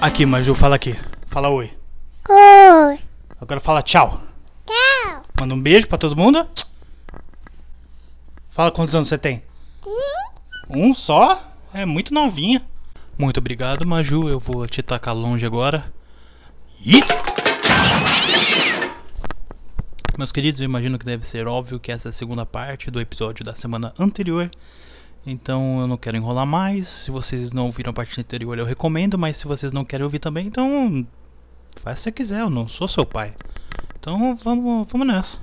Aqui, Maju, fala aqui. Fala oi. Oi. Agora fala tchau. Tchau. Manda um beijo pra todo mundo. Fala quantos anos você tem. Um só? É muito novinha. Muito obrigado, Maju. Eu vou te tacar longe agora. Ih! Meus queridos, eu imagino que deve ser óbvio que essa é a segunda parte do episódio da semana anterior. Então eu não quero enrolar mais. Se vocês não ouviram a parte anterior, eu recomendo. Mas se vocês não querem ouvir também, então. Faz se você quiser, eu não sou seu pai. Então vamos, vamos nessa.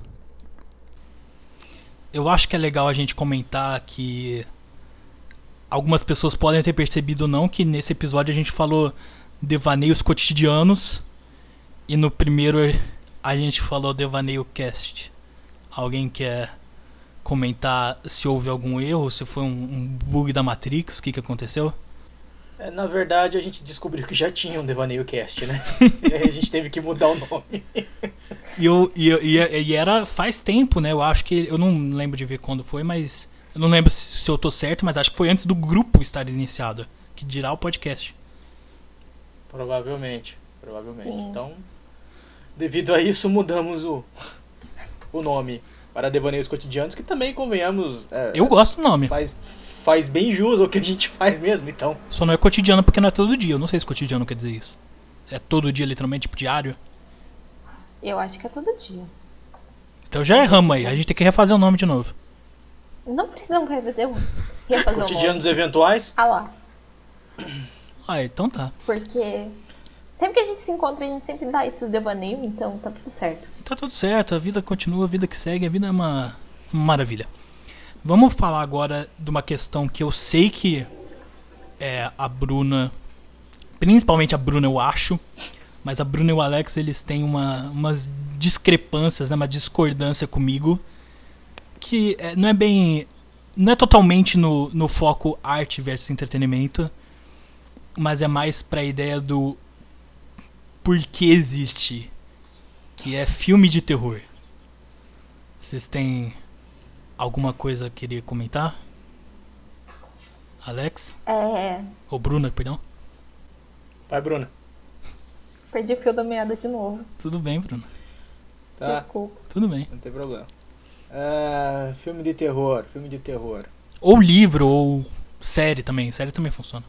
Eu acho que é legal a gente comentar que algumas pessoas podem ter percebido ou não que nesse episódio a gente falou devaneios cotidianos e no primeiro a gente falou devaneio cast. Alguém quer comentar se houve algum erro, se foi um, um bug da Matrix, o que, que aconteceu? É, na verdade, a gente descobriu que já tinha um Devaneio Cast, né? e aí a gente teve que mudar o nome. E, eu, e, eu- e, e era faz tempo, né? Eu acho que. Eu não lembro de ver quando foi, mas. Eu não lembro se, se eu tô certo, mas acho que foi antes do grupo estar iniciado. Que dirá o podcast. Provavelmente. Provavelmente. Sim. Então, devido a isso, mudamos o, o nome para Devaneios Cotidianos, que também, convenhamos, é, Eu gosto do nome. faz, faz bem jus ao que a gente faz mesmo, então. Só não é cotidiano porque não é todo dia. Eu não sei se cotidiano quer dizer isso. É todo dia, literalmente, tipo diário. Eu acho que é todo dia. Então já erramos aí. A gente tem que refazer o nome de novo. Não precisamos refazer um. Refazer Cotidianos nome. eventuais. Ah lá. Ah, então tá. Porque sempre que a gente se encontra, a gente sempre dá esses devaneios, então tá tudo certo. Tá tudo certo, a vida continua, a vida que segue, a vida é uma maravilha. Vamos falar agora de uma questão que eu sei que é a Bruna, principalmente a Bruna eu acho, mas a Bruna e o Alex eles têm uma, umas discrepâncias, né, uma discordância comigo, que é, não é bem, não é totalmente no, no foco arte versus entretenimento, mas é mais pra ideia do por que existe que é filme de terror. Vocês têm alguma coisa a querer comentar? Alex? É. Ou Bruna, perdão? Vai, Bruna. Perdi o fio da meada de novo. Tudo bem, Bruna. Tá, Desculpa. Tudo bem. não tem problema. Ah, filme de terror, filme de terror. Ou livro, ou série também. Série também funciona.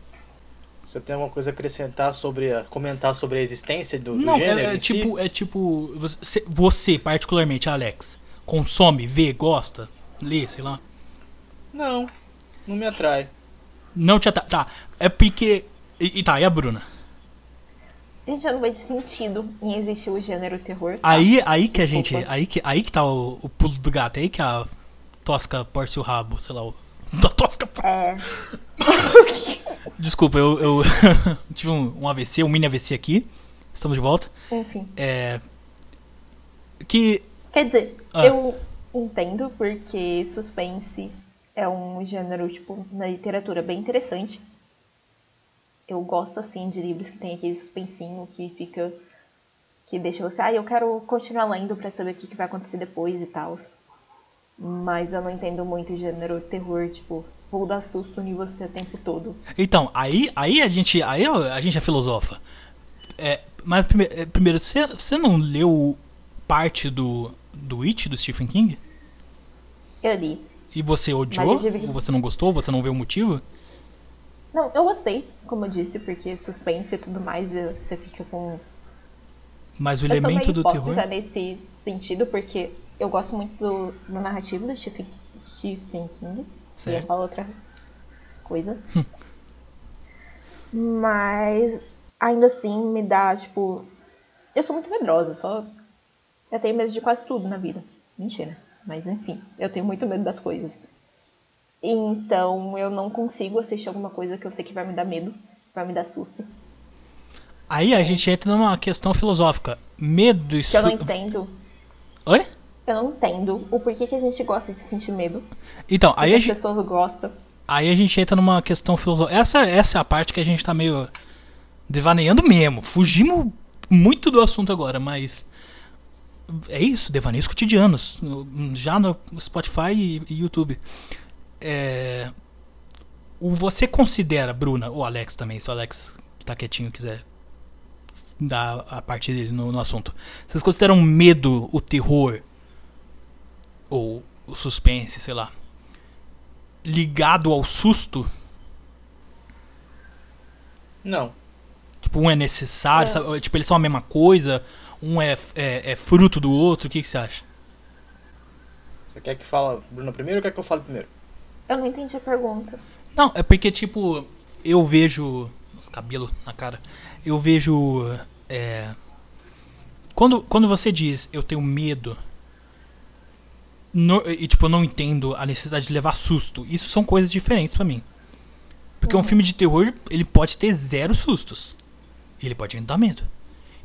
Você tem alguma coisa a acrescentar sobre a, comentar sobre a existência do, do Não, gênero? é, é em si? tipo, é tipo. Você, você, particularmente, Alex, consome, vê, gosta, lê, sei lá. Não, não me atrai. Não te ata- Tá. É porque. E, e tá, e a Bruna? A gente já não vejo sentido em existir o gênero terror. tá? Aí, aí que a gente. Aí que, aí que tá o, o pulo do gato. Aí que a Tosca porce o rabo, sei lá. O, da Tosca porce. É. Desculpa, eu, eu tive um, um AVC, um mini AVC aqui. Estamos de volta. Enfim. É. Que. Quer dizer, Ah. eu entendo porque suspense é um gênero, tipo, na literatura bem interessante. Eu gosto, assim, de livros que tem aquele suspensinho que fica... Que deixa você, ah, eu quero continuar lendo pra saber o que, que vai acontecer depois e tal. Mas eu não entendo muito o gênero terror, tipo, vou dar susto em você o tempo todo. Então, aí, aí a gente. Aí a gente é filosofa. É, mas prime- é, primeiro, você, não leu parte do. do It, do Stephen King? Eu li. E você odiou? Tive você não gostou? Você não vê o motivo? Não, eu gostei, como eu disse, porque suspense e tudo mais, você fica com Mas o Eu elemento do terror. nesse sentido, porque eu gosto muito do, do narrativo do Stephen, Stephen King. Eu ia Certo. falar outra coisa. Mas ainda assim me dá, tipo. Eu sou muito medrosa, só. Eu tenho medo de quase tudo na vida. Mentira. Mas enfim, eu tenho muito medo das coisas. Então eu não consigo assistir alguma coisa que eu sei que vai me dar medo, vai me dar susto. Aí a gente entra numa questão filosófica. Medo e Que eu não entendo. Oi? Eu não entendo o porquê que a gente gosta de sentir medo. Então, aí a, as gente, pessoas gostam. aí a gente entra numa questão filosófica. Essa, essa é a parte que a gente tá meio devaneando mesmo. Fugimos muito do assunto agora, mas. É isso, devaneios cotidianos. Já no Spotify e, e YouTube. É, o você considera, Bruna, ou Alex também, se o Alex tá quietinho quiser da a parte dele no, no assunto. Vocês consideram medo o terror ou o suspense, sei lá, ligado ao susto? Não. Tipo, um é necessário, É. sabe? tipo, eles são a mesma coisa, um é, é, é fruto do outro, o que, que você acha? Você quer que fala Bruna primeiro ou quer que eu fale primeiro? Eu não entendi a pergunta. Não, é porque, tipo, eu vejo. Os cabelos na cara. Eu vejo. É, quando, quando você diz eu tenho medo. No- e, tipo, eu não entendo a necessidade de levar susto. Isso são coisas diferentes pra mim. Porque um filme de terror, ele pode ter zero sustos. E ele pode dar medo.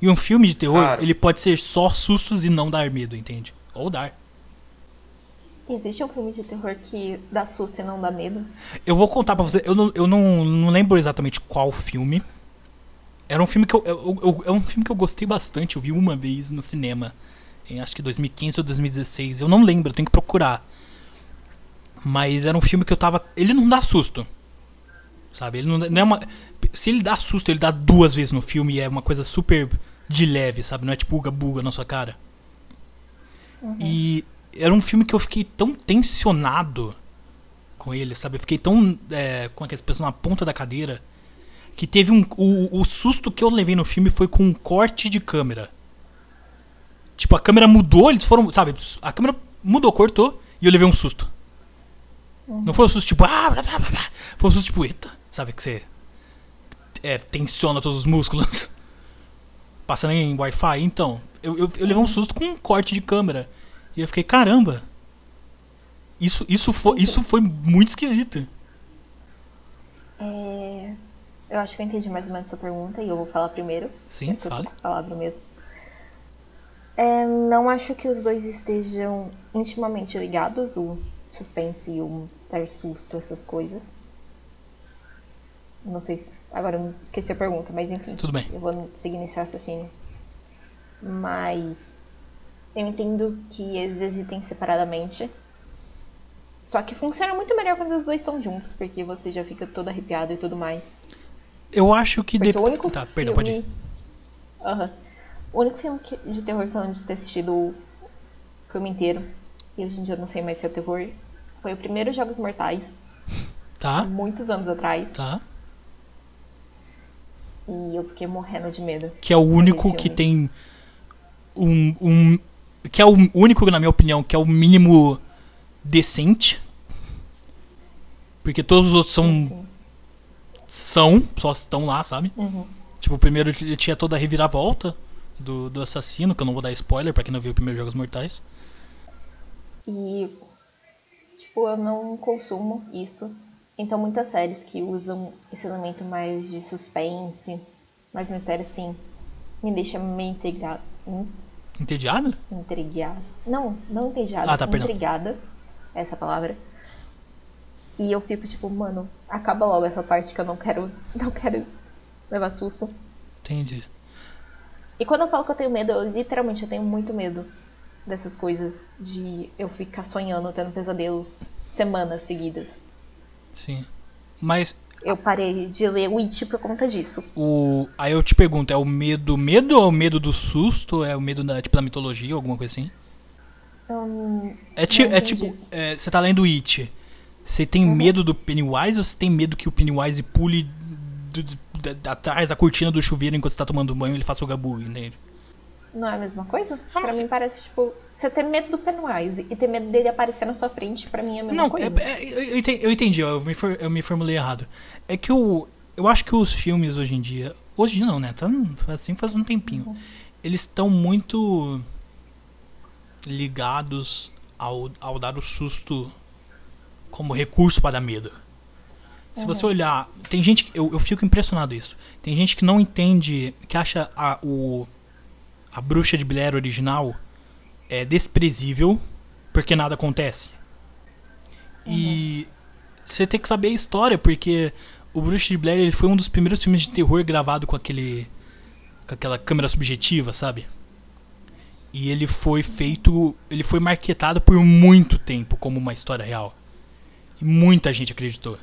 E um filme de terror, Claro. ele pode ser só sustos e não dar medo, entende? Ou dar. Existe um filme de terror que dá susto e não dá medo? Eu vou contar pra você, eu não, eu não, não lembro exatamente qual filme. Era um filme que eu, eu, eu- é um filme que eu gostei bastante, eu vi uma vez no cinema. Em acho que 2015 ou 2016. Eu não lembro, eu tenho que procurar. Mas era um filme que eu tava. Ele não dá susto. Sabe? Ele não, não é uma. Se ele dá susto, ele dá duas vezes no filme e é uma coisa super de leve, sabe? Não é tipo uga-buga na sua cara. E era um filme que eu fiquei tão tensionado com ele, sabe? Eu fiquei tão é, com aquelas pessoas na ponta da cadeira que teve um. O, o susto que eu levei no filme foi com um corte de câmera. Tipo, a câmera mudou, eles foram. Sabe? A câmera mudou, cortou e eu levei um susto. Não foi um susto tipo. Ah, blá, blá, blá, blá. Foi um susto tipo, eita. Sabe que você. É, tensiona todos os músculos. Passando em Wi-Fi. Então, eu, eu, eu levei um susto com um corte de câmera. E eu fiquei, caramba. Isso, isso, foi, isso foi muito esquisito. É, Eu acho que eu entendi mais ou menos a sua pergunta e eu vou falar primeiro. Sim, fale. palavra mesmo. É, não acho que os dois estejam intimamente ligados, o suspense e o ter susto, essas coisas. Não sei se. Agora eu esqueci a pergunta, mas enfim. Tudo bem. Eu vou seguir nesse raciocínio. Mas. Eu entendo que eles existem separadamente. Só que funciona muito melhor quando os dois estão juntos, porque você já fica todo arrepiado e tudo mais. Eu acho que Porque depois. o único Tá, filme... perdão, pode ir. Aham. O único filme que- de terror que eu lembro de ter assistido o filme inteiro, e hoje em dia eu não sei mais se é terror, foi o primeiro Jogos Mortais, Tá, muitos anos atrás, tá. e eu fiquei morrendo de medo. Que é o único que tem um, um. Que é o único, na minha opinião, que é o mínimo decente. Porque todos os outros são. Sim. São, só estão lá, sabe? Uhum. Tipo, o primeiro ele tinha toda a reviravolta do, do assassino, que eu não vou dar spoiler pra quem não viu o primeiro Jogos Mortais. E, tipo, eu não consumo isso. Então, muitas séries que usam esse elemento mais de suspense, mais mistério, assim, me deixa meio intrigada. Entediado? Intrigada. Não, não entediada. Ah, tá, perdão. intrigada. Essa palavra. E eu fico tipo, mano, acaba logo essa parte que eu não quero. Não quero levar susto. Entendi. E quando eu falo que eu tenho medo, eu literalmente eu tenho muito medo dessas coisas de eu ficar sonhando, tendo pesadelos semanas seguidas. Sim. Mas Eu parei de ler Witch por conta disso. o. Aí eu te pergunto, é o medo medo ou é o medo do susto? É o medo da, tipo, da mitologia, alguma coisa assim? Hum, É, ti, é tipo, é, você tá lendo It. Você tem Uhum. medo do Pennywise ou você tem medo que o Pennywise pule atrás da cortina do chuveiro enquanto você tá tomando banho ele faça o gabu, entende? não é a mesma coisa? Ah, Pra mim parece, tipo, você ter medo do Pennywise e ter medo dele aparecer na sua frente, pra mim é a mesma Não, coisa. é- é- eu, eu entendi, eu me, for- eu me formulei errado. É que eu, eu acho que os filmes hoje em dia. Hoje em dia não, né? Tá assim faz um tempinho. Eles estão muito ligados ao, ao dar o susto como recurso para dar medo. Se você olhar, tem gente eu, eu fico impressionado isso. Tem gente que não entende, que acha a, o a bruxa de Blair original é desprezível porque nada acontece. E você tem que saber a história, porque o Bruxa de Blair ele foi um dos primeiros filmes de terror gravado com aquele com aquela câmera subjetiva, sabe? E ele foi feito, ele foi marketado por muito tempo como uma história real. E muita gente acreditou.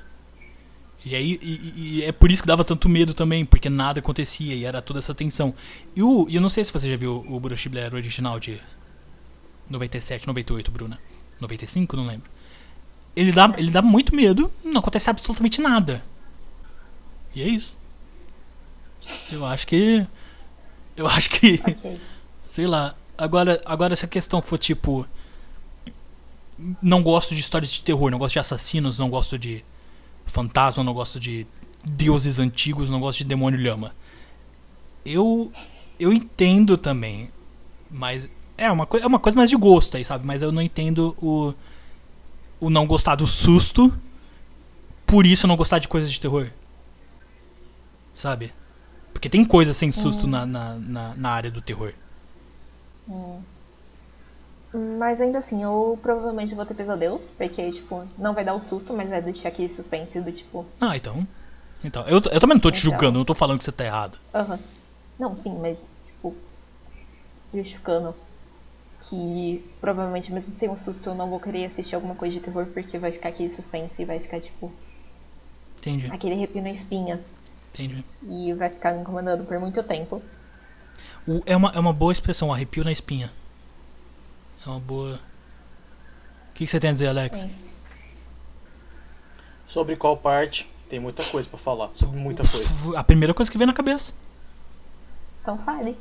E aí e, e é por isso que dava tanto medo também, porque nada acontecia e era toda essa tensão. E o, eu não sei se você já viu o Bruce Blair original de 97, 98, Bruna. 95, não lembro. Ele dá, ele dá muito medo, não acontece absolutamente nada. E é isso. Eu acho que. Eu acho que. Ok. Sei lá. Agora, agora se a questão for tipo. Não gosto de histórias de terror, não gosto de assassinos, não gosto de fantasma, não gosto de deuses antigos, não gosto de demônio lhama. Eu. Eu entendo também. Mas. É uma, coi- é uma coisa mais de gosto aí, sabe? Mas eu não entendo o. O não gostar do susto. Por isso não gostar de coisas de terror. Sabe? Porque tem coisa sem susto na, na, na, na área do terror. Mas ainda assim, eu provavelmente vou ter pesadelos, porque, tipo, não vai dar o susto, mas vai deixar aquele suspense do tipo, Ah, então. Então, eu, eu também não tô te Então. julgando, não tô falando que você tá errado. aham. Não, sim, mas, tipo, justificando que provavelmente mesmo sem o susto eu não vou querer assistir alguma coisa de terror, porque vai ficar aquele suspense e vai ficar, tipo, Entendi, aquele arrepio na espinha. entendi. E vai ficar me incomodando por muito tempo. O- é, uma, é uma boa expressão, arrepio na espinha. É uma boa. O que, que você tem a dizer, Alex? É. Sobre qual parte? Tem muita coisa pra falar. Sobre muita coisa. A primeira coisa que vem na cabeça. Então fale.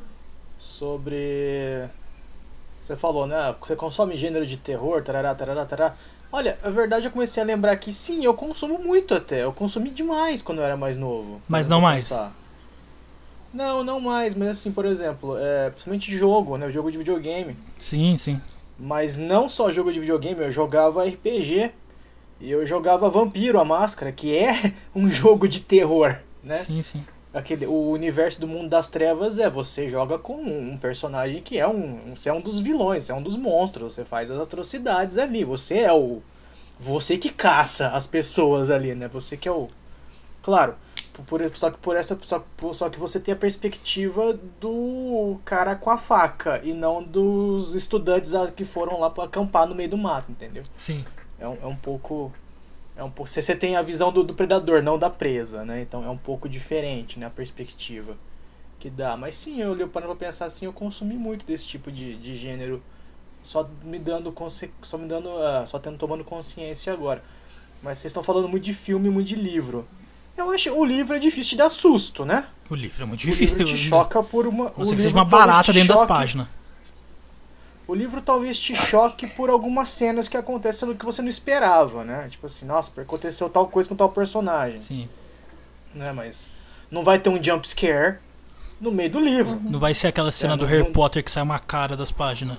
Sobre. Você falou, né? Você consome gênero de terror, tarará, tarará, tarará. Olha, a verdade eu comecei a lembrar que sim, eu consumo muito até. Eu consumi demais quando eu era mais novo. Mas não mais? pensar. Não, não mais, mas assim, por exemplo, é, principalmente jogo, né? Jogo de videogame. Sim, sim. Mas não só jogo de videogame, eu jogava RPG. E eu jogava Vampiro, a Máscara, que é um jogo de terror, né? Sim, sim. Aquele, o universo do mundo das trevas é você joga com um personagem que é um. Você é um dos vilões, você é um dos monstros, você faz as atrocidades ali. Você é o. Você que caça as pessoas ali, né? Você que é o. Claro, por, só que por essa. Só, só que você tem a perspectiva do cara com a faca e não dos estudantes que foram lá pra acampar no meio do mato, entendeu? Sim. É um, é um pouco. É um pouco. Você você tem a visão do, do predador, não da presa, né? Então é um pouco diferente, né? A perspectiva que dá. Mas sim, eu olhei parando pra pensar assim, eu consumi muito desse tipo de, de gênero. Só me dando. Só me dando. ah, só tendo tomando consciência agora. Mas vocês estão falando muito de filme, muito de livro. Eu acho o livro é difícil de dar susto, né? O livro é muito O difícil. livro te choca por uma. O não ser que livro seja uma talvez barata te dentro das choque- páginas. O livro talvez te choque por algumas cenas que acontecem no que você não esperava, né? Tipo assim, nossa, aconteceu tal coisa com tal personagem, Sim. né? Mas não vai ter um jump scare no meio do livro. Não vai ser aquela cena É, do não- Harry não- Potter que sai uma cara das páginas.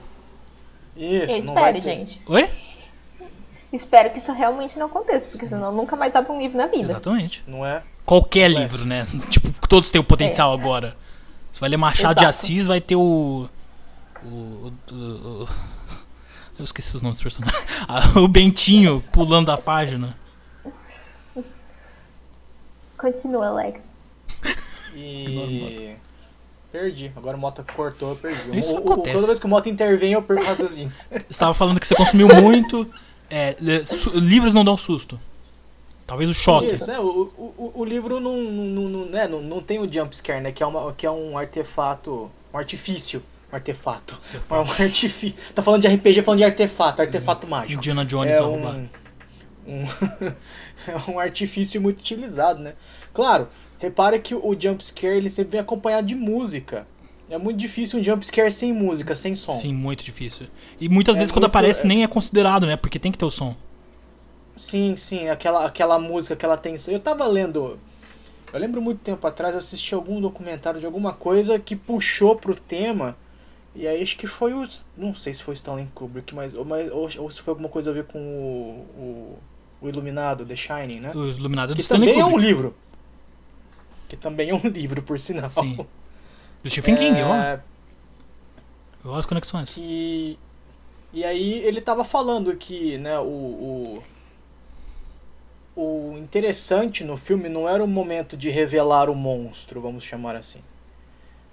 Isso, Eu não vai ter. gente. Oi? Espero que isso realmente não aconteça, porque senão eu nunca mais abro um livro na vida. Exatamente. Não é? Qualquer Não é. livro, né? Tipo, todos têm o potencial agora. Você vai ler Machado de Exato. Assis, vai ter o. O. o- o- eu esqueci os nomes dos personagens. Ah, o Bentinho pulando da página. Continua, Alex. E. Perdi. Agora o Mota cortou, eu perdi. Isso O- o- acontece. Toda vez que o Mota intervém, eu perco o raciocínio. Você estava falando que você consumiu muito. é, livros não dão susto. Talvez o choque. Isso, né? O, o, o- livro não, não, não, né? não, não tem o jump scare, né? Que é, uma, que é um artefato. Um artifício. Um artefato. Um artifício. Tá falando de RPG, falando de artefato. Artefato mágico. Indiana Jones é um, um, é um artifício muito utilizado, né? Claro, repara que o jump scare ele sempre vem acompanhado de música. É muito difícil um jump scare sem música, sem som. Sim, muito difícil. E muitas É vezes quando muito- aparece é- nem é considerado, né? Porque tem que ter o som. Sim, sim, aquela, aquela música, aquela tensão. Eu tava lendo. Eu lembro muito tempo atrás, eu assisti algum documentário de alguma coisa que puxou pro tema. E aí acho que foi o. Não sei se foi o Stanley Kubrick, mas. Ou, mas, ou, ou se foi alguma coisa a ver com o. O, o Iluminado, The Shining, né? O Iluminado é do Que Stanley também é um Kubrick. livro. Que também é um livro, por sinal. Sim. Do Stephen King, ó. É, Eu as conexões. que e aí ele tava falando que né o, o o interessante no filme não era o momento de revelar o monstro vamos chamar assim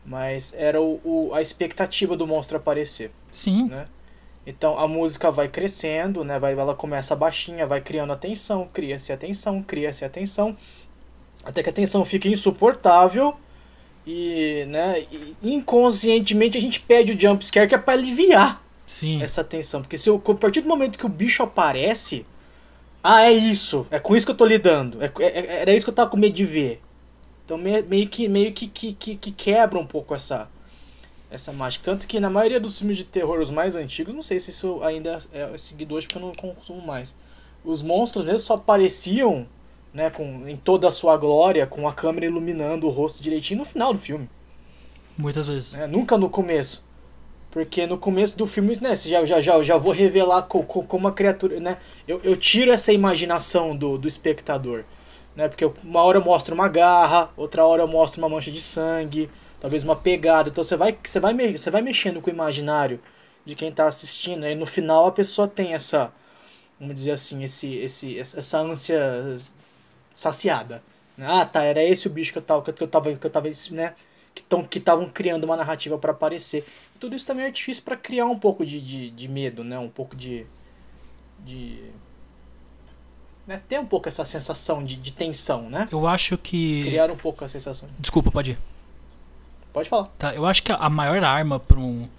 mas era o, o- a expectativa do monstro aparecer Sim. né Então a música vai crescendo, né? Vai, ela começa baixinha, vai criando atenção, cria-se atenção, cria-se atenção, até que a tensão fica insuportável e, né, inconscientemente a gente pede o jump scare que é para aliviar Sim. essa tensão, porque se eu, a partir do momento que o bicho aparece, ah, é isso, é com isso que eu tô lidando, é, é- era isso que eu tava com medo de ver. Então meio, meio que meio que, que, que, que quebra um pouco essa essa mágica. Tanto que na maioria dos filmes de terror, os mais antigos, não sei se isso ainda é seguido hoje porque eu não consumo mais. Os monstros mesmo só apareciam né, com, em toda a sua glória, com a câmera iluminando o rosto direitinho no final do filme. Muitas vezes. né? Nunca no começo. Porque no começo do filme, né, já, já, já, já vou revelar co, co- como a criatura. Né, eu, eu tiro essa imaginação do, do espectador. Né, porque uma hora eu mostro uma garra, outra hora eu mostro uma mancha de sangue, talvez uma pegada. Então você vai, você vai, você vai mexendo com o imaginário de quem está assistindo. E no final a pessoa tem essa, vamos dizer assim, esse, esse, essa ânsia saciada. Ah, tá, era esse o bicho que eu tava, que eu tava, que eu tava, né, que estão que estavam criando uma narrativa para aparecer. Tudo isso também é artifício para criar um pouco de, de, de medo, né? Um pouco de. de né? Ter um pouco essa sensação de, de tensão, né? Eu acho que. Criar um pouco a sensação. Desculpa, pode ir. Pode falar. Tá, eu acho que a maior arma pra um.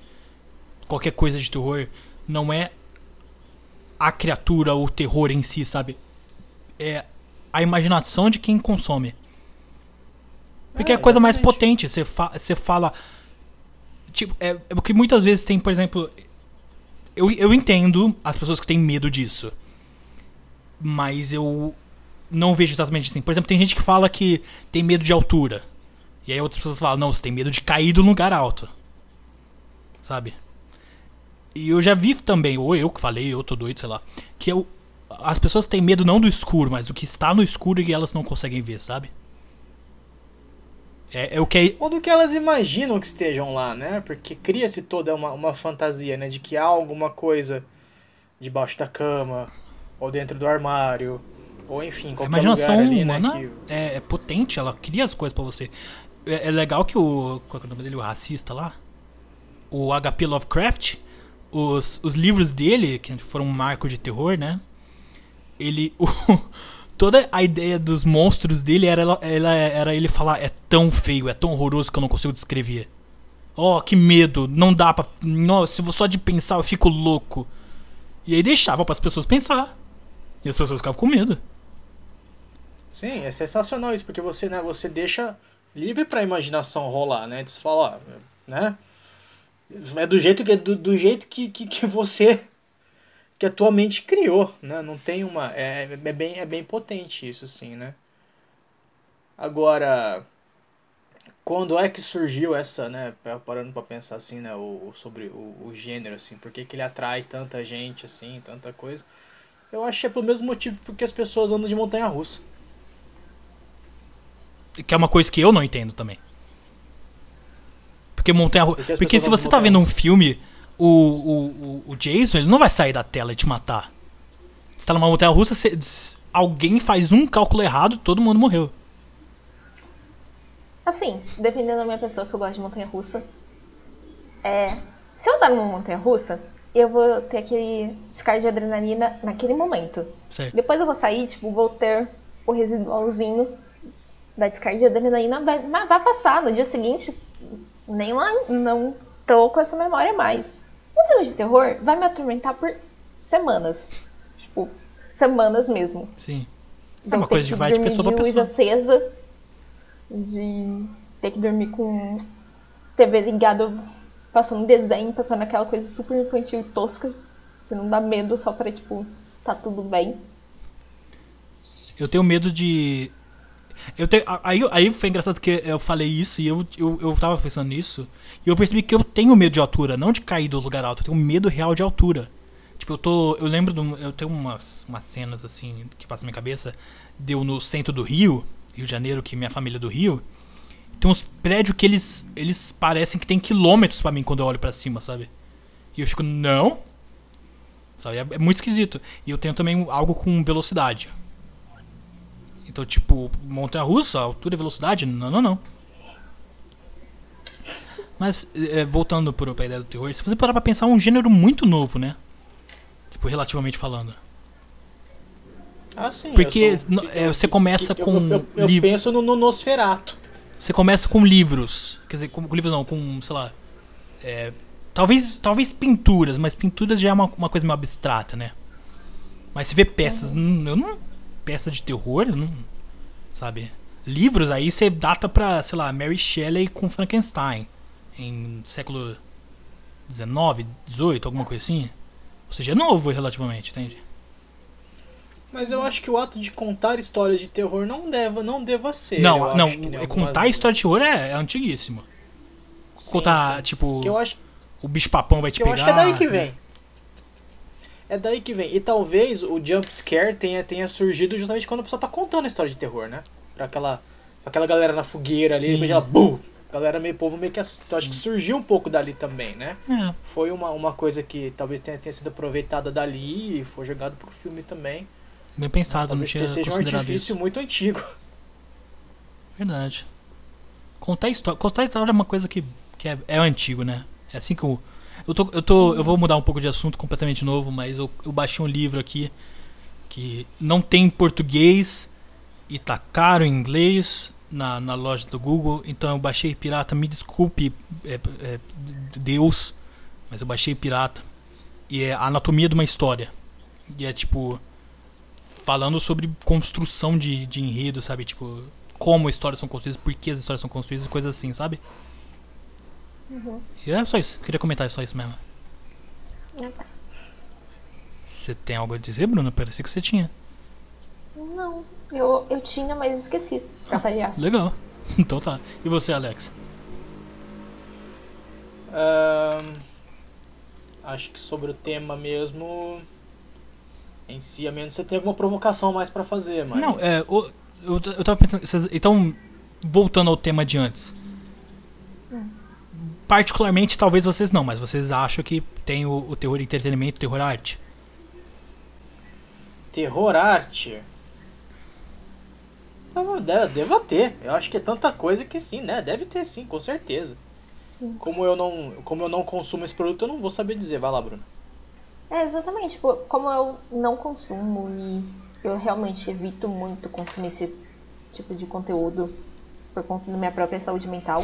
qualquer coisa de terror não é a criatura ou o terror em si, sabe? É a imaginação de quem consome. Porque é, É, a coisa mais potente. Você fa você fala. Tipo, é, é porque muitas vezes tem, por exemplo. Eu, eu entendo as pessoas que têm medo disso. Mas eu não vejo exatamente assim. Por exemplo, tem gente que fala que tem medo de altura. E aí outras pessoas falam, não, você tem medo de cair do lugar alto. Sabe? E eu já vi também, ou eu que falei, eu tô doido, sei lá, que eu, as pessoas têm medo não do escuro, mas do que está no escuro e elas não conseguem ver, sabe? É, é o que é, Ou do que elas imaginam que estejam lá, né? Porque cria-se toda uma, uma fantasia, né? De que há alguma coisa debaixo da cama, ou dentro do armário, ou enfim, A qualquer imaginação lugar ali, humana né? Que... é, é potente, ela cria as coisas pra você. É, é legal que o. Qual é o nome dele? O racista lá? O HP Lovecraft, os, os livros dele, que foram um marco de terror, né? Ele. o- toda a ideia dos monstros dele era, ela- era ele falar: é tão feio, é tão horroroso que eu não consigo descrever. Oh, que medo, não dá pra. Nossa, só de pensar eu fico louco. E aí deixava pras pessoas pensar. E as pessoas ficavam com medo. Sim, é sensacional isso, porque você, né, você deixa livre pra imaginação rolar, né? Você fala, ó, né? É do jeito que do, do jeito que, que, que você que a tua mente criou, né? Não tem uma é, é bem é bem potente isso sim, né? Agora quando é que surgiu essa, né, parando pra pensar assim, né, o, sobre o, o gênero assim, por que, que ele atrai tanta gente assim, tanta coisa? Eu acho que é pelo mesmo motivo porque as pessoas andam de montanha russa. Que é uma coisa que eu não entendo também. Porque montanha russa. Porque Porque se você tá vendo um filme, o, o, o, Jason, ele não vai sair da tela e te matar. Você tá numa montanha russa, você- alguém faz um cálculo errado, todo mundo morreu. Assim, dependendo da minha pessoa que eu gosto de montanha russa, é. Se eu andar numa montanha russa, eu vou ter aquele descarga de adrenalina naquele momento. Certo? Depois eu vou sair, tipo, vou ter o residualzinho da descarga de adrenalina, vai, vai vai passar. No dia seguinte, nem lá não tô com essa memória mais. Um filme de terror vai me atormentar por semanas. Tipo, semanas mesmo. Sim. É uma coisa que vai de pessoa pra luz pessoa. acesa, de ter que dormir com TV ligada, passando desenho, passando aquela coisa super infantil e tosca, que não dá medo só pra, tipo, tá tudo bem. Eu tenho medo de. Eu a- aí, aí foi engraçado que eu falei isso e eu, eu, eu tava pensando nisso. E eu percebi que eu tenho medo de altura, não de cair do lugar alto. Eu tenho medo real de altura. Tipo, eu tô. Eu lembro. Do, eu tenho umas, umas cenas assim que passam na minha cabeça. Deu no centro do Rio, Rio de Janeiro, que minha família é do Rio. Tem uns prédios que eles. Eles parecem que tem quilômetros pra mim quando eu olho pra cima, sabe? E eu fico, não. Sabe? É, é muito esquisito. E eu tenho também algo com velocidade. Então, tipo, montanha russa, altura e velocidade? Não, não, não. Mas, é, voltando pro, pra ideia do terror, se você parar pra pensar, é um gênero muito novo, né? Tipo, relativamente falando. Ah, sim. Porque sou- é, você começa eu- com Eu, eu, eu penso no, no Nosferato. Você começa com livros. Quer dizer, com, com livros não, com, sei lá. é, talvez, talvez pinturas, mas pinturas já é uma, uma coisa meio abstrata, né? Mas você vê peças. hum, eu não. Peça de terror, eu não. Sabe? Livros aí você data pra, sei lá, Mary Shelley com Frankenstein. Em século XIX, XVIII, alguma coisa assim. Ou seja, é novo relativamente, entende? Mas eu acho que o ato de contar histórias de terror não deva, não deva ser. não, eu não, é algumas- contar história de terror é, é antiguíssimo. Sim, contar, sim. tipo, Que eu acho o bicho papão vai te Que eu pegar. acho que é daí que vem. É daí que vem. E talvez o jump scare tenha, tenha surgido justamente quando a pessoa tá contando a história de terror, né? Pra aquela, pra aquela galera na fogueira ali, Sim. depois ela, bum! Galera meio povo meio que assustou. Acho que surgiu um pouco dali também, né? É, Foi uma, uma coisa que talvez tenha, tenha sido aproveitada dali e foi jogado pro filme também. bem pensado, não talvez tinha seja um artifício isso. muito antigo. Verdade. Contar história, contar história é uma coisa que, que é, é antigo, né? É assim que eu eu tô, eu tô eu vou mudar um pouco de assunto completamente novo, mas eu, eu baixei um livro aqui que não tem em português e tá caro em inglês na, na loja do Google, então eu baixei pirata, me desculpe, é, é, Deus, mas eu baixei pirata. E é a anatomia de uma história. E é tipo falando sobre construção de, de enredo, sabe? Tipo, como histórias são construídas, por que as histórias são construídas, coisas assim, sabe? Uhum. E é só isso. Queria comentar só isso mesmo. Ah. Você tem algo a dizer, Bruna? Parecia que você tinha. Não, eu, eu tinha, mas esqueci. Pra variar. Legal. Então tá. E você, Alex? Ahn, acho que sobre o tema mesmo. Em si, a menos você tem alguma provocação a mais pra fazer, mas. Não, é. o- eu, t- eu tava pensando. vocês- Então, voltando ao tema de antes. Particularmente, talvez vocês não, mas vocês acham que tem o, o terror entretenimento, o terror arte? Terror arte. Ah, Deve, deva ter. Eu acho que é tanta coisa que sim, né? Deve ter sim, com certeza. Como eu não, como eu não consumo esse produto, eu não vou saber dizer. Vai lá, Bruno. É, exatamente. Tipo, como eu não consumo e eu realmente evito muito consumir esse tipo de conteúdo por conta da minha própria saúde mental,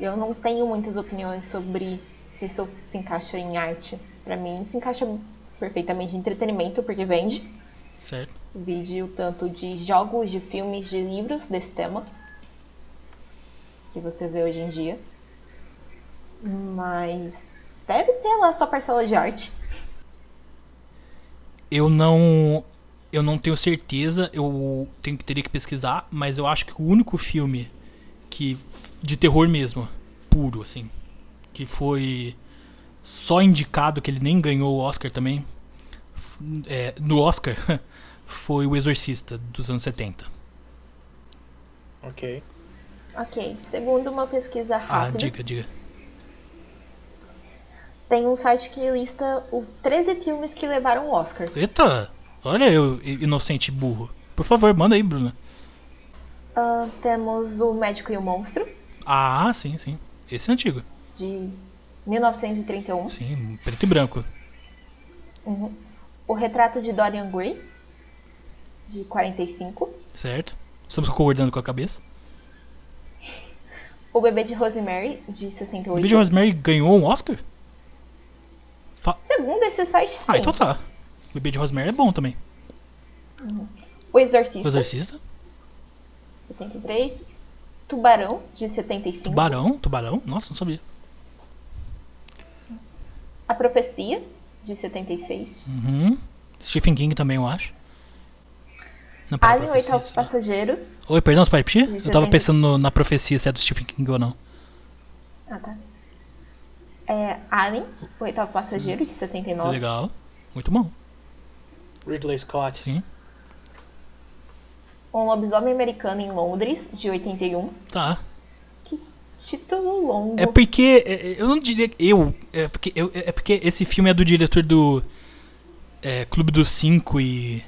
eu não tenho muitas opiniões sobre se isso se encaixa em arte. Pra mim, se encaixa perfeitamente em entretenimento, porque vende. Certo? Vídeo tanto de jogos, de filmes, de livros desse tema. Que você vê hoje em dia. Mas deve ter lá sua parcela de arte. Eu não. Eu não tenho certeza, eu tenho que teria que pesquisar, mas eu acho que o único filme que de terror mesmo, puro assim, que foi só indicado que ele nem ganhou o Oscar também, é, no Oscar foi o Exorcista dos anos 70. Ok. Ok, segundo uma pesquisa Ah, rápida, diga, diga. tem um site que lista os 13 filmes que levaram o Oscar. Eita, olha eu, inocente burro. Por favor, manda aí, Bruna. Ah, temos O Médico e o Monstro, Ah, sim, sim. Esse é antigo. de 1931. Sim, preto e branco. Uhum. O Retrato de Dorian Gray, de 45. Certo? Estamos concordando com a cabeça. O Bebê de Rosemary, de O 68. Bid Rosemary ganhou um Oscar? Fa- Segundo esse site, sim. Ah, então tá. O bebê de Rosemary é bom também. O Exorcista, O Exorcista, 73. Tubarão, de 75. Tubarão, Tubarão, nossa, não sabia. A Profecia, de 76. Uhum. Stephen King também, eu acho. Não, pera, Alien, profecia, Oitavo. Passageiro. Oi, perdão, você pode repetir? Eu tava 70. pensando no- na profecia se é do Stephen King ou não. Ah, tá. É, Alien, o Oitavo Passageiro, de 79. Legal. Muito bom, Ridley Scott. sim. Um Lobisomem Americano em Londres, de 81. Tá. Título longo. É porque. é, é, Eu não diria. que Eu. É porque, eu, é porque esse filme é do diretor do. é, Clube dos Cinco e.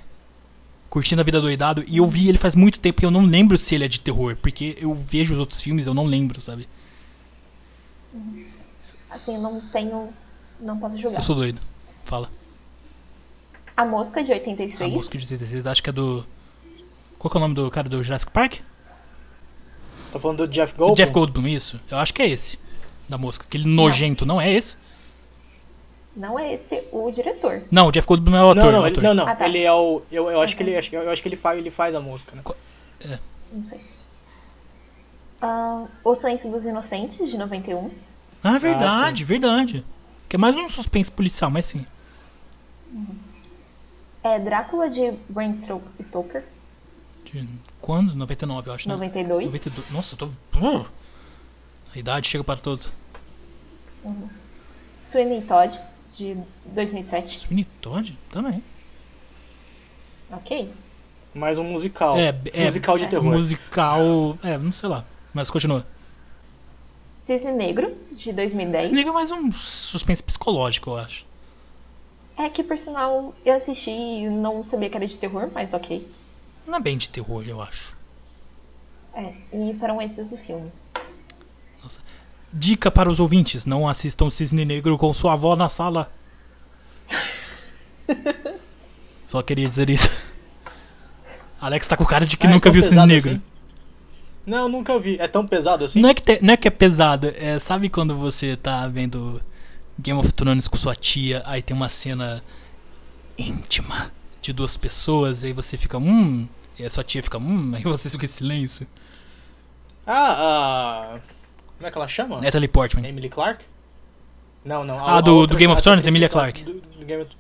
Curtindo a Vida Doidado. E eu vi ele faz muito tempo e eu não lembro se ele é de terror. Porque eu vejo os outros filmes eu não lembro, sabe? Assim, eu não tenho. Não posso julgar. Eu sou doido. Fala. A Mosca de A 86. música de 86, acho que é do. Qual que é o nome do cara do Jurassic Park? Você tá falando do Jeff Goldblum? Jeff Goldblum, isso. Eu acho que é esse. Da mosca. Aquele nojento, não, é esse? Não é esse o diretor. Não, o Jeff Goldblum é o ator. Não, é o não, ele, ator. não, não. Ah, tá. Ele é o. Eu, eu acho que ele. acho Eu acho que ele faz, ele faz a música, né? Não sei. Ah, o Silêncio dos Inocentes, de 91. Ah, verdade, verdade. Que é mais um suspense policial, mas sim. É Drácula, de Bram Sto- Stoker, De quando? 99, eu acho, né? 92. 92. Nossa, eu tô. Uh! A idade chega para todos. Sweeney Todd, de 2007. Sweeney Todd? Também. Ok. Mais um musical. É, é, musical de é. terror. Musical. É, não sei lá. Mas continua. Cisne Negro, de 2010. Esse liga é mais um suspense psicológico, eu acho. É que, por sinal, eu assisti e não sabia que era de terror, mas ok. Não é bem de terror, eu acho. É, e foram esses o filme. Nossa. Dica para os ouvintes: não assistam Cisne Negro com sua avó na sala. Só queria dizer isso. Alex tá com cara de que Ah, é nunca tão viu Cisne Negro. assim? Não, nunca vi. É tão pesado assim? Não é, que te- não é que é pesado, é, sabe quando você tá vendo Game of Thrones com sua tia, aí tem uma cena íntima de duas pessoas, e aí você fica, hum, e a sua tia fica, hum, aí você fica em silêncio. Ah, a. Como é que ela chama? Natalie Portman. Emily Clark? Não, não. Ah, do- outra- do Game of a Thrones, Emilia do- do Game of-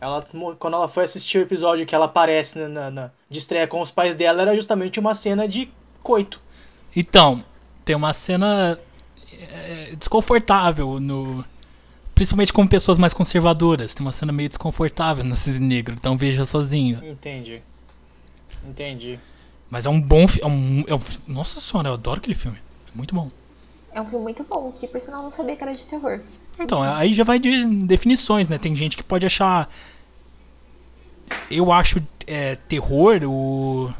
Ela, quando ela foi assistir o episódio que ela aparece na, na, na- de estreia com os pais dela, era justamente uma cena de coito. Então, tem uma cena é, desconfortável no. Principalmente com pessoas mais conservadoras. Tem uma cena meio desconfortável no Cisne Negro, então veja sozinho. Entendi. Entendi. Mas é um bom filme. É um, é um, nossa senhora, eu adoro aquele filme. É muito bom. É um filme muito bom, que, por sinal, não sabia que era de terror. Então, aí já vai de definições, né? Tem gente que pode achar. Eu acho é, terror o.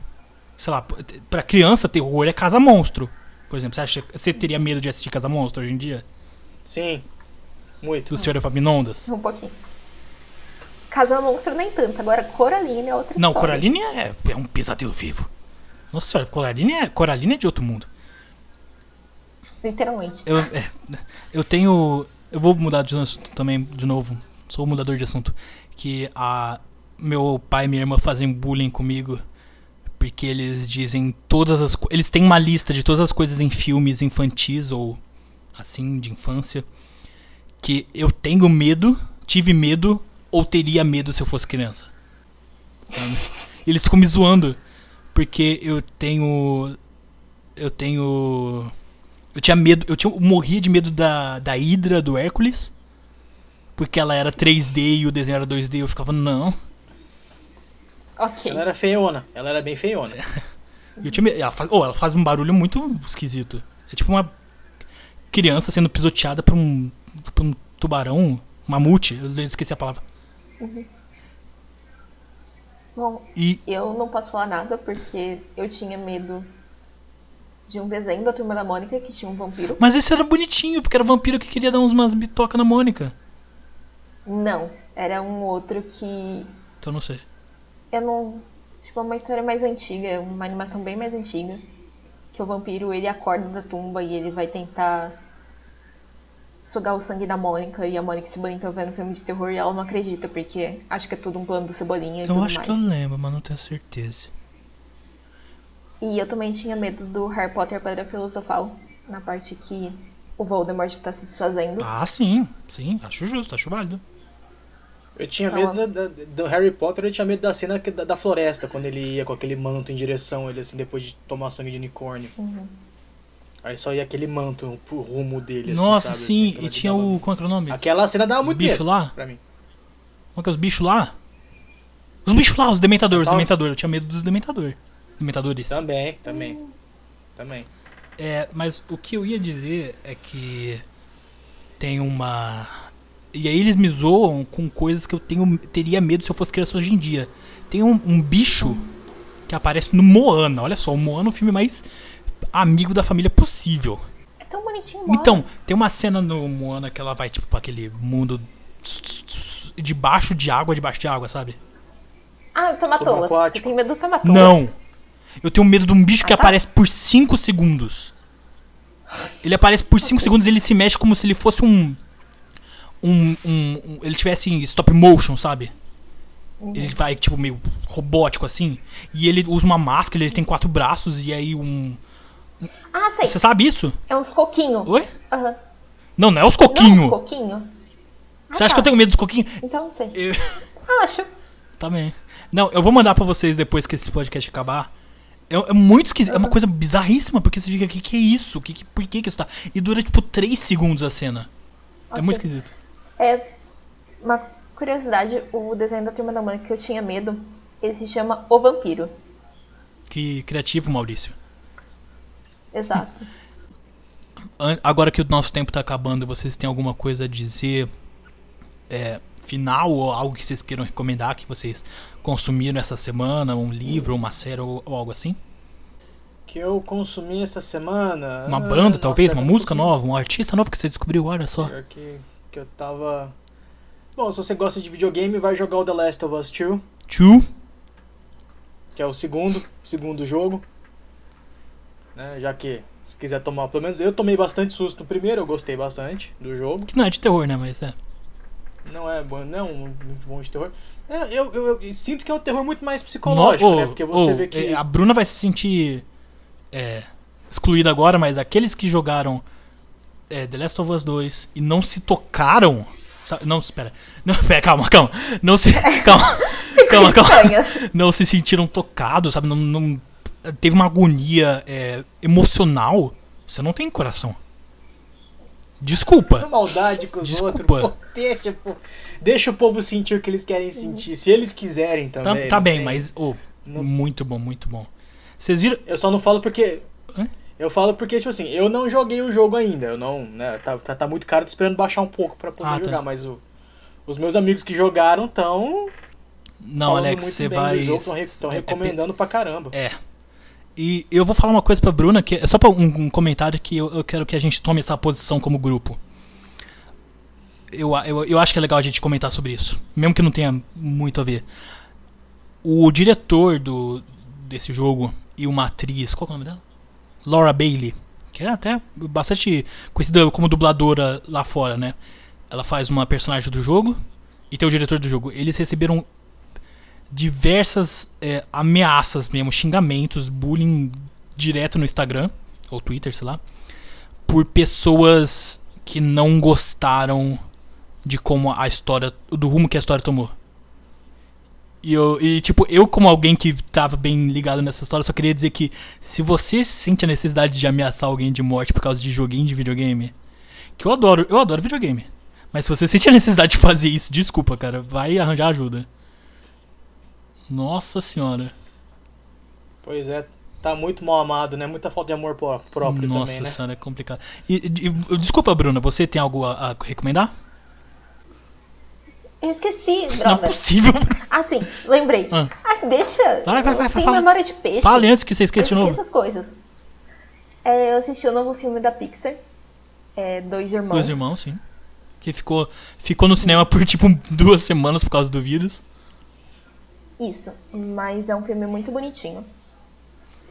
Sei lá, pra criança, terror é Casa Monstro. Por exemplo, você acha você teria medo de assistir Casa Monstro hoje em dia? Sim. Muito. Do Senhor Epaminondas? Um pouquinho. Casa Monstro nem tanto. Agora, Coraline é outra Não, história. Coraline é, é um pesadelo vivo. Nossa senhora, Coraline é, Coraline é de outro mundo. Literalmente. Eu, é, eu tenho. Eu vou mudar de assunto também de novo. Sou mudador de assunto. Que a meu pai e minha irmã fazem bullying comigo. Porque eles dizem todas as Eles têm uma lista de todas as coisas em filmes infantis ou assim, de infância. Que eu tenho medo, tive medo, ou teria medo se eu fosse criança. Sabe? E eles ficam me zoando. Porque eu tenho. Eu tenho. Eu tinha medo, eu, tinha, eu morria de medo da, da Hydra do Hércules. Porque ela era 3D e o desenho era 2D. Eu ficava, não. Ok. Ela era feiona. Ela era bem feiona. Eu tinha medo. Ela faz, oh, ela faz um barulho muito esquisito. É tipo uma criança sendo pisoteada por um, um tubarão, mamute. Eu esqueci a palavra. Bom, E eu não posso falar nada porque eu tinha medo de um desenho da Turma da Mônica que tinha um vampiro. Mas esse era bonitinho, porque era o vampiro que queria dar uns umas bitoca na Mônica. Não, era um outro que Então não sei. eu não. Tipo, é uma história mais antiga, uma animação bem mais antiga. Que o vampiro ele acorda da tumba e ele vai tentar sugar o sangue da Mônica e a Mônica e o Cebolinha estão vendo filme de terror e ela não acredita, porque acha que é tudo um plano do Cebolinha e Eu tudo acho mais. que eu lembro, mas não tenho certeza. E eu também tinha medo do Harry Potter Pedra Filosofal, na parte que o Voldemort tá se desfazendo. Ah, sim, sim, acho justo, acho válido. Eu tinha Tá medo da- da- do Harry Potter, eu tinha medo da cena que- da, da floresta, quando ele ia com aquele manto em direção, ele assim, depois de tomar sangue de unicórnio. Uhum. Aí só ia aquele manto pro rumo dele, assim, Nossa, sabe? sim, Assim, e tinha dava- o. Como é é o nome? Aquela cena dava muito bichos medo lá? pra mim. Como é que é os bichos lá? Os bichos lá, os dementadores, os dementadores. Eu tinha medo dos dementadores. Dementadores. Também, também. Também. É, mas o que eu ia dizer é que tem uma. E aí eles me zoam com coisas que eu tenho, teria medo se eu fosse criança hoje em dia. Tem um, um bicho que aparece no Moana. Olha só, o Moana é o filme mais amigo da família possível. tão bonitinho, Moana. Então, tem uma cena no Moana que ela vai, tipo, pra aquele mundo debaixo de água, debaixo de água, sabe? Ah, o Tamatoa. Você tem medo do Tamatoa? Não! Eu tenho medo de um bicho que Ah, tá. aparece por 5 segundos. Ele aparece por 5 segundos e ele se mexe como se ele fosse um. Um. um, um- ele tivesse em stop motion, sabe? Ele vai, tipo, meio robótico assim. E ele usa uma máscara, ele tem quatro braços e aí um. Ah, sei. Você sabe isso? É uns coquinhos. Oi? Aham. Não, não é os Não é uns coquinhos. coquinhos? Você acha que eu tenho medo dos coquinhos? Então, não sei. Eu... Acho. Tá bem. Não, eu vou mandar pra vocês depois que esse podcast acabar. É, é muito esquisito. É uma coisa bizarríssima, porque você fica, o que, que é isso? Que, que, por que, que isso tá? E dura tipo 3 segundos a cena. É Ok. muito esquisito. É uma curiosidade, o desenho da Turma da Mônica que eu tinha medo, ele se chama O Vampiro. Que criativo, Maurício. Exato. Agora que o nosso tempo tá acabando, vocês têm alguma coisa a dizer é, final ou algo que vocês queiram recomendar que vocês consumiram essa semana? Um livro, uma série ou, ou algo assim? Que eu consumi essa semana. Uma ah, banda, nossa, talvez? Uma música nova? Um artista novo que você descobriu? Olha só. Que, que eu tava. Bom, se você gosta de videogame, vai jogar o The Last of Us 2, Two. que é o segundo, segundo jogo. Né, já que, se quiser tomar, pelo menos eu tomei bastante susto no primeiro, eu gostei bastante do jogo. Que não é de terror, né? Mas é. Não é bom, não é um muito bom de terror. É, eu, eu, eu sinto que é um terror muito mais psicológico, No- né? ô, Porque você ô, vê que. é, A Bruna vai se sentir é, excluída agora, mas aqueles que jogaram é, The Last of Us 2 e não se tocaram. sabe- Não, espera. Não, pera, calma, calma. Não se. Calma. calma, calma. Não se sentiram tocados, sabe? Não, não- teve uma agonia é, emocional. Você não tem coração. Desculpa. maldade com os Desculpa. outros. Pô, deixa, pô. deixa o povo sentir o que eles querem sentir. Se eles quiserem Tá, também. tá não bem, tem- mas. Não- muito bom, muito bom. Vocês viram. Eu só não falo porque. Hã? Eu falo porque, tipo assim, eu não joguei o jogo ainda. Eu não. Né, tá, tá, tá muito caro, tô esperando baixar um pouco pra poder Ah, tá. jogar. Mas o- os meus amigos que jogaram estão. Não, Alex, você vai. estão é- é- recomendando pra caramba. É. E eu vou falar uma coisa pra Bruna, que é só um, um comentário que eu, eu quero que a gente tome essa posição como grupo. Eu, eu, eu acho que é legal a gente comentar sobre isso, mesmo que não tenha muito a ver. O diretor do, desse jogo e uma atriz, qual é o nome dela? Laura Bailey, que é até bastante conhecida como dubladora lá fora, né? Ela faz uma personagem do jogo e tem o diretor do jogo. Eles receberam diversas é, ameaças mesmo, xingamentos, bullying direto no Instagram ou Twitter, sei lá, por pessoas que não gostaram de como a história, do rumo que a história tomou. E, eu, e tipo, eu como alguém que tava bem ligado nessa história, só queria dizer que se você sente a necessidade de ameaçar alguém de morte por causa de joguinho de videogame, que eu adoro, eu adoro videogame. Mas se você sente a necessidade de fazer isso, desculpa, cara, vai arranjar ajuda. Nossa senhora. Pois é, tá muito mal amado, né? Muita falta de amor pró- próprio Nossa também, né? senhora, é complicado. E, e- e- desculpa, Bruna, você tem algo a, a recomendar? Eu esqueci, Não é droga. possível. Ah, sim, lembrei. Ah. Ah, deixa. Vai, vai, vai, fala. memória de peixe. Fale antes que você Eu esqueça de novo. as coisas. É, eu assisti o novo filme da Pixar. É, Dois Irmãos. Dois irmãos, sim. Que ficou, ficou no cinema por tipo duas semanas por causa do vírus. Isso, mas é um filme muito bonitinho.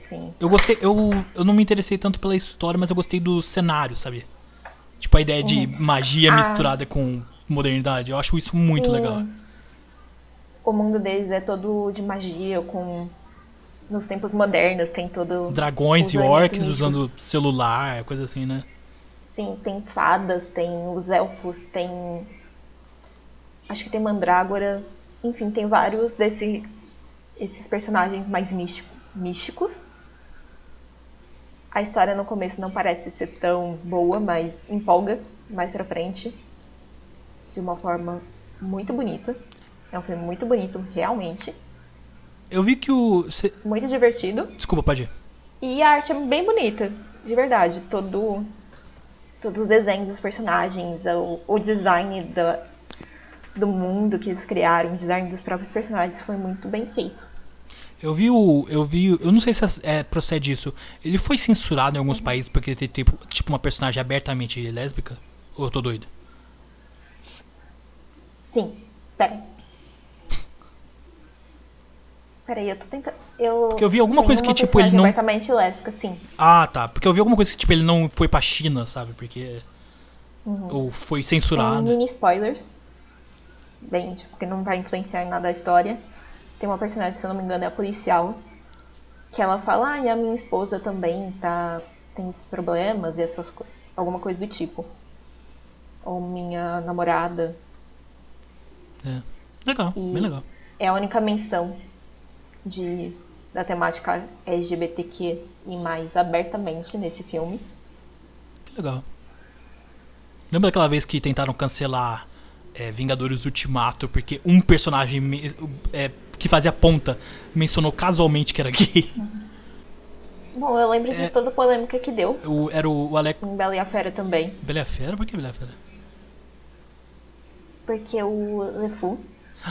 Sim. Eu gostei, eu, eu não me interessei tanto pela história, mas eu gostei do cenário, sabe? Tipo a ideia de magia Ah. misturada com modernidade. Eu acho isso muito Sim. legal. O mundo deles é todo de magia, com. Nos tempos modernos tem todo. Dragões e orcs usando celular, coisa assim, né? Sim, tem fadas, tem os elfos, tem. Acho que tem mandrágora. Enfim, tem vários desse, esses personagens mais místico, místicos. A história no começo não parece ser tão boa, mas empolga mais pra frente. De uma forma muito bonita. É um filme muito bonito, realmente. Eu vi que o. cê- Muito divertido. Desculpa, pode ir. E a arte é bem bonita, de verdade. Todo, todos os desenhos dos personagens, o, o design da, do mundo que eles criaram, o design dos próprios personagens foi muito bem feito. Eu vi o. Eu vi. Eu não sei se é, procede isso. Ele foi censurado em alguns países porque tem tipo, tipo uma personagem abertamente lésbica? Ou eu tô doido? Sim. Pera. Peraí, eu tô tentando. Eu, Porque eu vi alguma tem coisa que, tipo, ele não- abertamente lésbica, sim. Ah, tá. Porque eu vi alguma coisa que tipo ele não foi pra China, sabe? Porque. Ou foi Tem censurado. mini spoilers. Bem, tipo, que não vai influenciar em nada a história. Tem uma personagem, se eu não me engano, é a policial. Que ela fala, ah, e a minha esposa também tá. tem esses problemas e essas coisas. Alguma coisa do tipo. Ou minha namorada. É. Legal, E- bem legal. É a única menção de, da temática LGBTQ e mais abertamente nesse filme. Que legal. Lembra daquela vez que tentaram cancelar é, Vingadores Ultimato porque um personagem é, que fazia ponta mencionou casualmente que era gay? Bom, eu lembro de É. toda a polêmica que deu. O, era o, o Alec. Em Bela e a Fera também. Bela e a Fera? Por que Bela e a Fera? Porque o LeFou,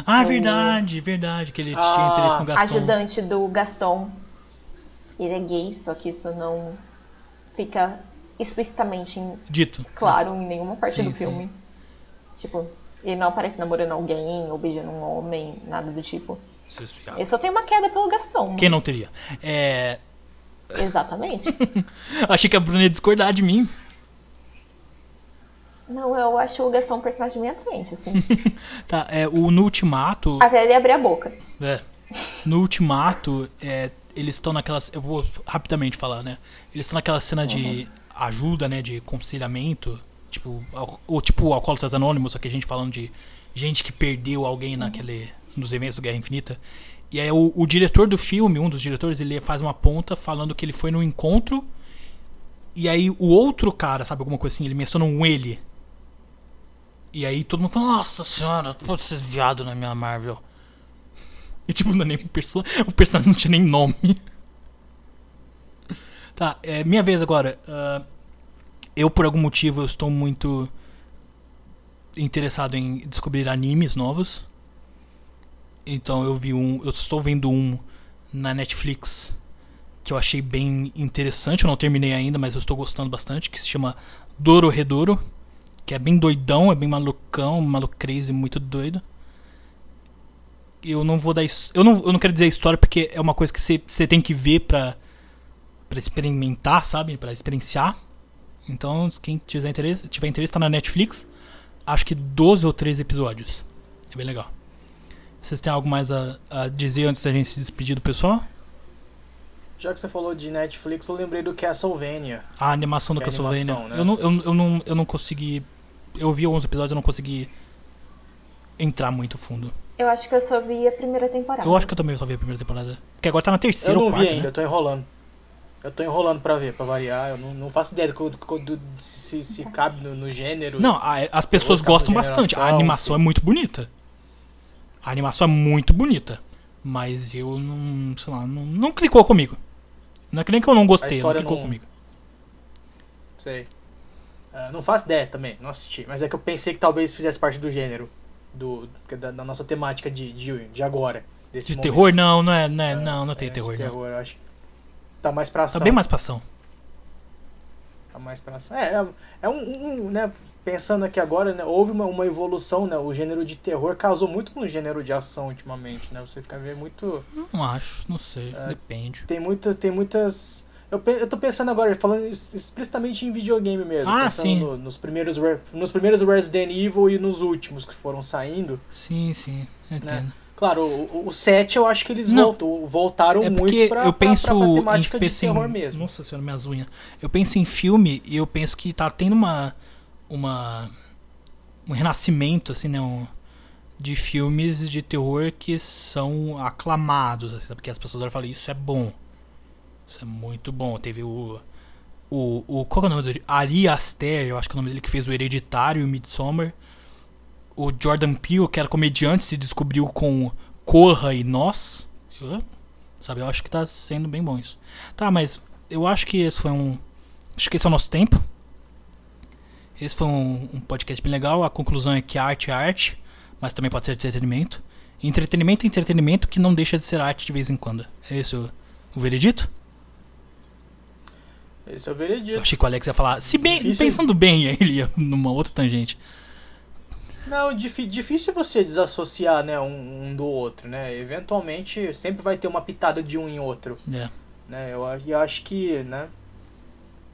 Ah, O- verdade, verdade, que ele tinha Ah, interesse no Gaston. ajudante do Gaston, ele é gay, só que isso não fica explicitamente em- Dito. claro em nenhuma parte Sim, do filme. Tipo, ele não aparece namorando alguém ou beijando um homem, nada do tipo. Ele só tem uma queda pelo Gaston. Quem não mas- teria? É. Exatamente. Achei que a Bruna ia discordar de mim. não, eu acho o Gaston um personagem meio atraente, assim. Tá, é, o, no Ultimato. Até ele abrir a boca. É. No Ultimato, é, eles estão naquelas. Eu vou rapidamente falar, né? Eles estão naquela cena de ajuda, né? De conciliamento. Tipo, ou tipo Alcoólatras Anônimos, só que a gente falando de gente que perdeu alguém naquele. nos eventos do Guerra Infinita. E aí o, o diretor do filme, um dos diretores, ele faz uma ponta falando que ele foi no encontro. E aí o outro cara, sabe, alguma coisa assim, ele menciona um ele. E aí todo mundo fala, nossa senhora, pode ser viado na minha Marvel. E tipo, não é nem um personagem. O personagem não tinha nem nome. Tá, é minha vez agora. Ah, eu, por algum motivo, eu estou muito interessado em descobrir animes novos. Então eu vi um. Eu estou vendo um na Netflix que eu achei bem interessante. Eu não terminei ainda, mas eu estou gostando bastante. Que se chama Doro Redoro. Que é bem doidão, é bem malucão, maluco crazy, muito doido eu não vou dar eu não, eu não quero dizer história porque é uma coisa que você tem que ver pra, pra experimentar, sabe? Pra experienciar. Então, quem tiver interesse, tiver interesse, tá na Netflix. Acho que 12 ou 13 episódios. É bem legal. Vocês têm algo mais a, a dizer antes da gente se despedir do pessoal? Já que você falou de Netflix, eu lembrei do Castlevania. A animação do Que é Castlevania. animação, né? eu, não, eu, eu, não, eu não consegui. Eu vi alguns episódios, eu não consegui entrar muito fundo. Eu acho que eu só vi a primeira temporada. Eu acho que eu também só vi a primeira temporada. Porque agora tá na Eu terceira não ou quarta, vi ainda, né? eu tô enrolando. Eu tô enrolando pra ver, pra variar. Eu não, não faço ideia do, do- do- se, se cabe no, no gênero. Não, a- as pessoas gostam bastante. A animação é muito bonita. A animação é muito bonita. Mas eu não. sei lá, não, não clicou comigo. Não é que nem que eu não gostei, não clicou não- comigo. Sei. Ah, não faço ideia também, não assisti. Mas é que eu pensei que talvez fizesse parte do gênero. Do, da, da nossa temática de, de, de agora. Desse De momento. terror? Não, não é. Não, é, não, não É, tem de terror, não. terror, eu acho que tá mais pra ação. Tá bem mais pra ação. Tá mais pra ação. É, é, é um, um, né, pensando aqui agora, né, houve uma, uma evolução, né, o gênero de terror casou muito com o gênero de ação ultimamente, né, você fica vendo muito, Não acho, não sei. É. Depende. tem muitas, tem muitas, eu, eu tô pensando agora, falando explicitamente em videogame mesmo, Ah, pensando sim. no- nos primeiros, nos primeiros Resident Evil e nos últimos que foram saindo, Sim, sim. eu Entendo. Claro, o, o 7 eu acho que eles Não. voltam, voltaram É muito pra, eu penso pra, pra em, temática de penso em- terror mesmo. Nossa senhora, minhas unhas. Eu penso em filme e eu penso que tá tendo uma. uma um renascimento, assim, né? um- de filmes de terror que são aclamados, assim, porque as pessoas falam, isso é bom. Isso é muito bom. Teve o. O, o qual é o nome dele? Ari Aster, eu acho que é o nome dele, que fez o Hereditário e o Midsommar. O Jordan Peele, que era comediante, se descobriu com Corra e Nós. Eu- Sabe, eu acho que tá sendo bem bom isso. Tá, mas eu acho que esse foi um. Acho que esse é o nosso tempo. Esse foi um, um podcast bem legal. A conclusão é que arte é arte, mas também pode ser entretenimento. Entretenimento é entretenimento que não deixa de ser arte de vez em quando. É esse o, o veredito? Esse é o Eu veredito. achei que o Alex ia falar. Se bem, Difícil. pensando bem, ele ia numa outra tangente. Não, difí- difícil você desassociar, né, um, um do outro, né? Eventualmente sempre vai ter uma pitada de um em outro, É. né? Eu, eu acho que, né,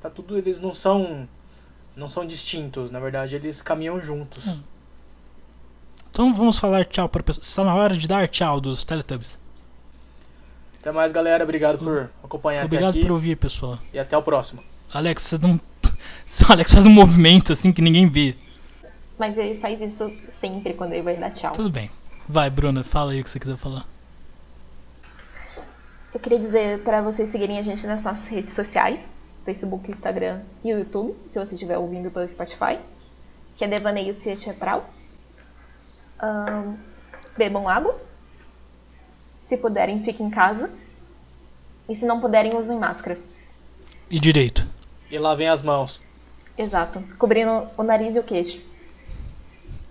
tá tudo eles não são não são distintos, na verdade eles caminham juntos. Hum. Então vamos falar tchau para pessoas. Está na hora de dar tchau dos Teletubbies. Até mais, galera, obrigado por acompanhar Obrigado até aqui por ouvir, pessoal. e até o próximo. Alex, você não. Alex faz um movimento assim que ninguém vê. Mas ele faz isso sempre quando ele vai dar tchau. Tudo bem. Vai, Bruna, fala aí o que você quiser falar. Eu queria dizer para vocês seguirem a gente nas nossas redes sociais, Facebook, Instagram e o YouTube, se você estiver ouvindo pelo Spotify, que é Devaneio Cia Teatral. Ahn, bebam água. Se puderem, fiquem em casa. E se não puderem, usem máscara. E direito. E lavem as mãos. Exato. Cobrindo o nariz e o queixo.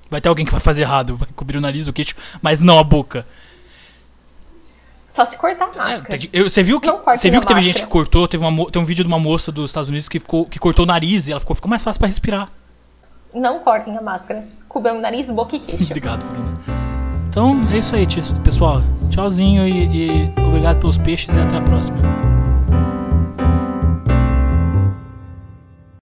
Vai ter alguém que vai fazer errado, vai cobrir o nariz, o queixo, mas não a boca. Só se cortar a É, máscara. que- eu- você viu que, você viu que teve gente máscara. que cortou, teve uma, tem um vídeo de uma mo- tem um vídeo dos Estados Unidos que, ficou, que cortou o nariz e ela ficou, ficou mais fácil pra respirar. Não cortem a máscara. Cubram nariz, boca e queixo. Obrigado, Bruna. Então é isso aí, pessoal. Tchauzinho e, e obrigado pelos peixes e até a próxima.